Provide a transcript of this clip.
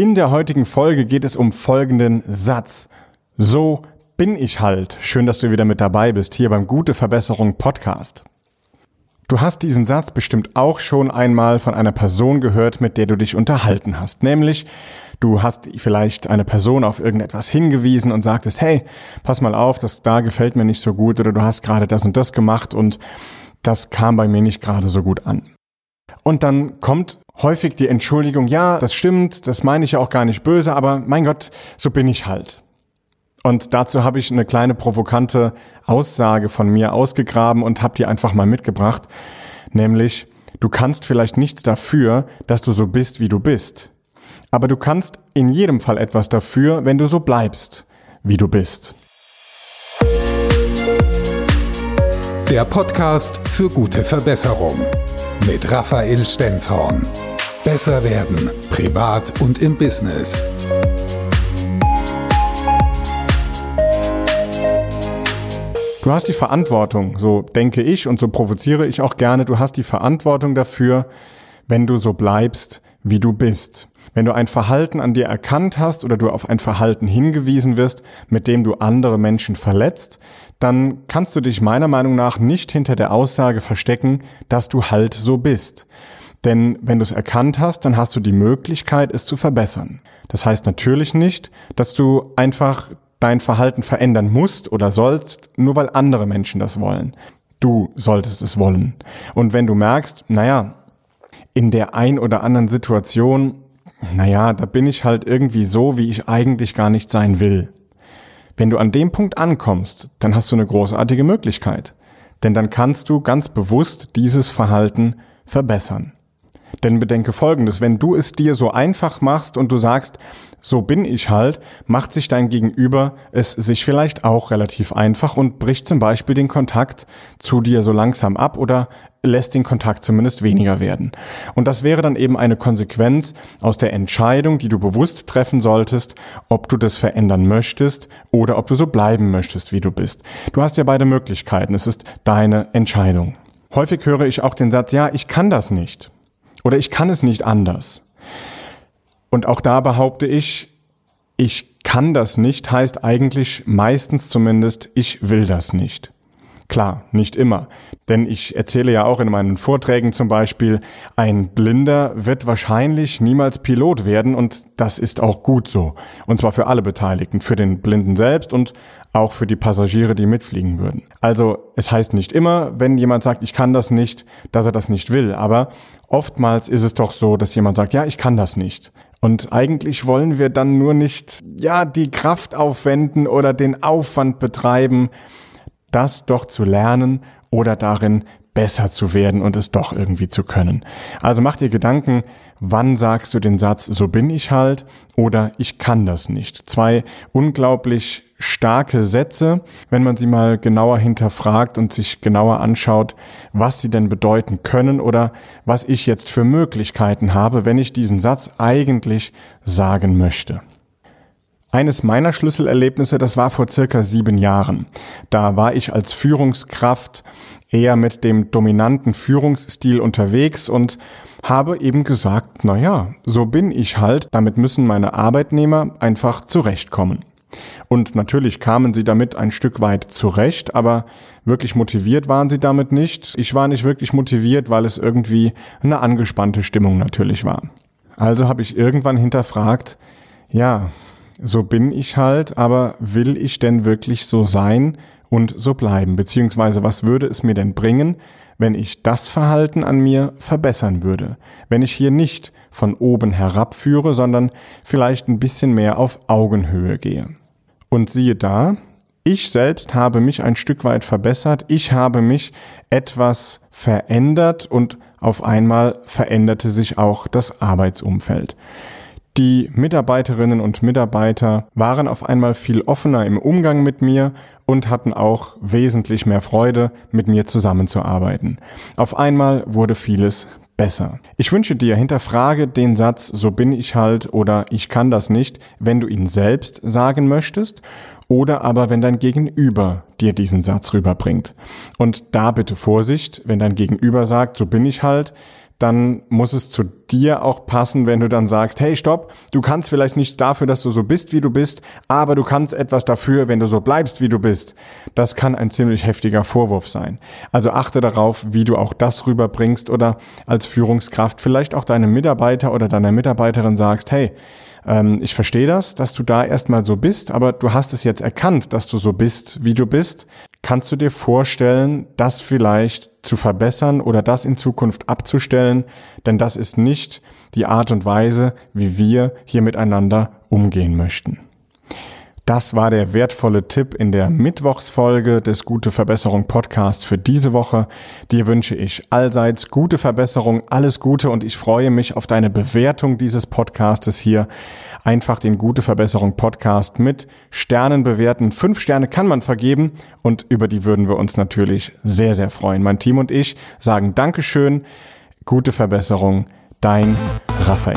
In der heutigen Folge geht es um folgenden Satz. So bin ich halt. Schön, dass du wieder mit dabei bist hier beim Gute Verbesserung Podcast. Du hast diesen Satz bestimmt auch schon einmal von einer Person gehört, mit der du dich unterhalten hast. Nämlich, du hast vielleicht eine Person auf irgendetwas hingewiesen und sagtest, hey, pass mal auf, das da gefällt mir nicht so gut oder du hast gerade das und das gemacht und das kam bei mir nicht gerade so gut an. Und dann kommt häufig die Entschuldigung, ja, das stimmt, das meine ich ja auch gar nicht böse, aber mein Gott, so bin ich halt. Und dazu habe ich eine kleine provokante Aussage von mir ausgegraben und habe die einfach mal mitgebracht, nämlich, du kannst vielleicht nichts dafür, dass du so bist, wie du bist. Aber du kannst in jedem Fall etwas dafür, wenn du so bleibst, wie du bist. Der Podcast für gute Verbesserung mit Raphael Stenzhorn. Besser werden, privat und im Business. Du hast die Verantwortung, so denke ich und so provoziere ich auch gerne, du hast die Verantwortung dafür, wenn du so bleibst, wie du bist. Wenn du ein Verhalten an dir erkannt hast oder du auf ein Verhalten hingewiesen wirst, mit dem du andere Menschen verletzt, dann kannst du dich meiner Meinung nach nicht hinter der Aussage verstecken, dass du halt so bist. Denn wenn du es erkannt hast, dann hast du die Möglichkeit, es zu verbessern. Das heißt natürlich nicht, dass du einfach dein Verhalten verändern musst oder sollst, nur weil andere Menschen das wollen. Du solltest es wollen. Und wenn du merkst, naja, in der ein oder anderen Situation naja, da bin ich halt irgendwie so, wie ich eigentlich gar nicht sein will. Wenn du an dem Punkt ankommst, dann hast du eine großartige Möglichkeit. Denn dann kannst du ganz bewusst dieses Verhalten verbessern. Denn bedenke Folgendes, wenn du es dir so einfach machst und du sagst, so bin ich halt, macht sich dein Gegenüber es sich vielleicht auch relativ einfach und bricht zum Beispiel den Kontakt zu dir so langsam ab oder lässt den Kontakt zumindest weniger werden. Und das wäre dann eben eine Konsequenz aus der Entscheidung, die du bewusst treffen solltest, ob du das verändern möchtest oder ob du so bleiben möchtest, wie du bist. Du hast ja beide Möglichkeiten. Es ist deine Entscheidung. Häufig höre ich auch den Satz, ja, ich kann das nicht. Oder ich kann es nicht anders. Und auch da behaupte ich, ich kann das nicht, heißt eigentlich meistens zumindest, ich will das nicht. Klar, nicht immer. Denn ich erzähle ja auch in meinen Vorträgen zum Beispiel, ein Blinder wird wahrscheinlich niemals Pilot werden und das ist auch gut so. Und zwar für alle Beteiligten, für den Blinden selbst und auch für die Passagiere, die mitfliegen würden. Also es heißt nicht immer, wenn jemand sagt, ich kann das nicht, dass er das nicht will. Aber oftmals ist es doch so, dass jemand sagt, ja, ich kann das nicht. Und eigentlich wollen wir dann nur nicht, ja, die Kraft aufwenden oder den Aufwand betreiben, das doch zu lernen oder darin besser zu werden und es doch irgendwie zu können. Also mach dir Gedanken, wann sagst du den Satz, so bin ich halt oder ich kann das nicht. Zwei unglaublich starke Sätze, wenn man sie mal genauer hinterfragt und sich genauer anschaut, was sie denn bedeuten können oder was ich jetzt für Möglichkeiten habe, wenn ich diesen Satz eigentlich sagen möchte. Eines meiner Schlüsselerlebnisse, das war vor circa sieben Jahren. Da war ich als Führungskraft eher mit dem dominanten Führungsstil unterwegs und habe eben gesagt, na ja, so bin ich halt, damit müssen meine Arbeitnehmer einfach zurechtkommen. Und natürlich kamen sie damit ein Stück weit zurecht, aber wirklich motiviert waren sie damit nicht. Ich war nicht wirklich motiviert, weil es irgendwie eine angespannte Stimmung natürlich war. Also habe ich irgendwann hinterfragt, ja, so bin ich halt, aber will ich denn wirklich so sein und so bleiben? Beziehungsweise was würde es mir denn bringen, wenn ich das Verhalten an mir verbessern würde? Wenn ich hier nicht von oben herab führe, sondern vielleicht ein bisschen mehr auf Augenhöhe gehe. Und siehe da, ich selbst habe mich ein Stück weit verbessert, ich habe mich etwas verändert und auf einmal veränderte sich auch das Arbeitsumfeld. Die Mitarbeiterinnen und Mitarbeiter waren auf einmal viel offener im Umgang mit mir und hatten auch wesentlich mehr Freude, mit mir zusammenzuarbeiten. Auf einmal wurde vieles besser. Ich wünsche dir, hinterfrage den Satz, so bin ich halt oder ich kann das nicht, wenn du ihn selbst sagen möchtest oder aber wenn dein Gegenüber dir diesen Satz rüberbringt. Und da bitte Vorsicht, wenn dein Gegenüber sagt, so bin ich halt, dann muss es zu dir auch passen, wenn du dann sagst, hey, stopp, du kannst vielleicht nichts dafür, dass du so bist, wie du bist, aber du kannst etwas dafür, wenn du so bleibst, wie du bist. Das kann ein ziemlich heftiger Vorwurf sein. Also achte darauf, wie du auch das rüberbringst oder als Führungskraft vielleicht auch deinem Mitarbeiter oder deiner Mitarbeiterin sagst, hey, ähm, ich verstehe das, dass du da erstmal so bist, aber du hast es jetzt erkannt, dass du so bist, wie du bist. Kannst du dir vorstellen, das vielleicht zu verbessern oder das in Zukunft abzustellen? Denn das ist nicht die Art und Weise, wie wir hier miteinander umgehen möchten. Das war der wertvolle Tipp in der Mittwochsfolge des Gute Verbesserung Podcasts für diese Woche. Dir wünsche ich allseits gute Verbesserung, alles Gute und ich freue mich auf deine Bewertung dieses Podcastes hier. Einfach den Gute Verbesserung Podcast mit Sternen bewerten. Fünf Sterne kann man vergeben und über die würden wir uns natürlich sehr, sehr freuen. Mein Team und ich sagen Dankeschön, gute Verbesserung, dein Raphael.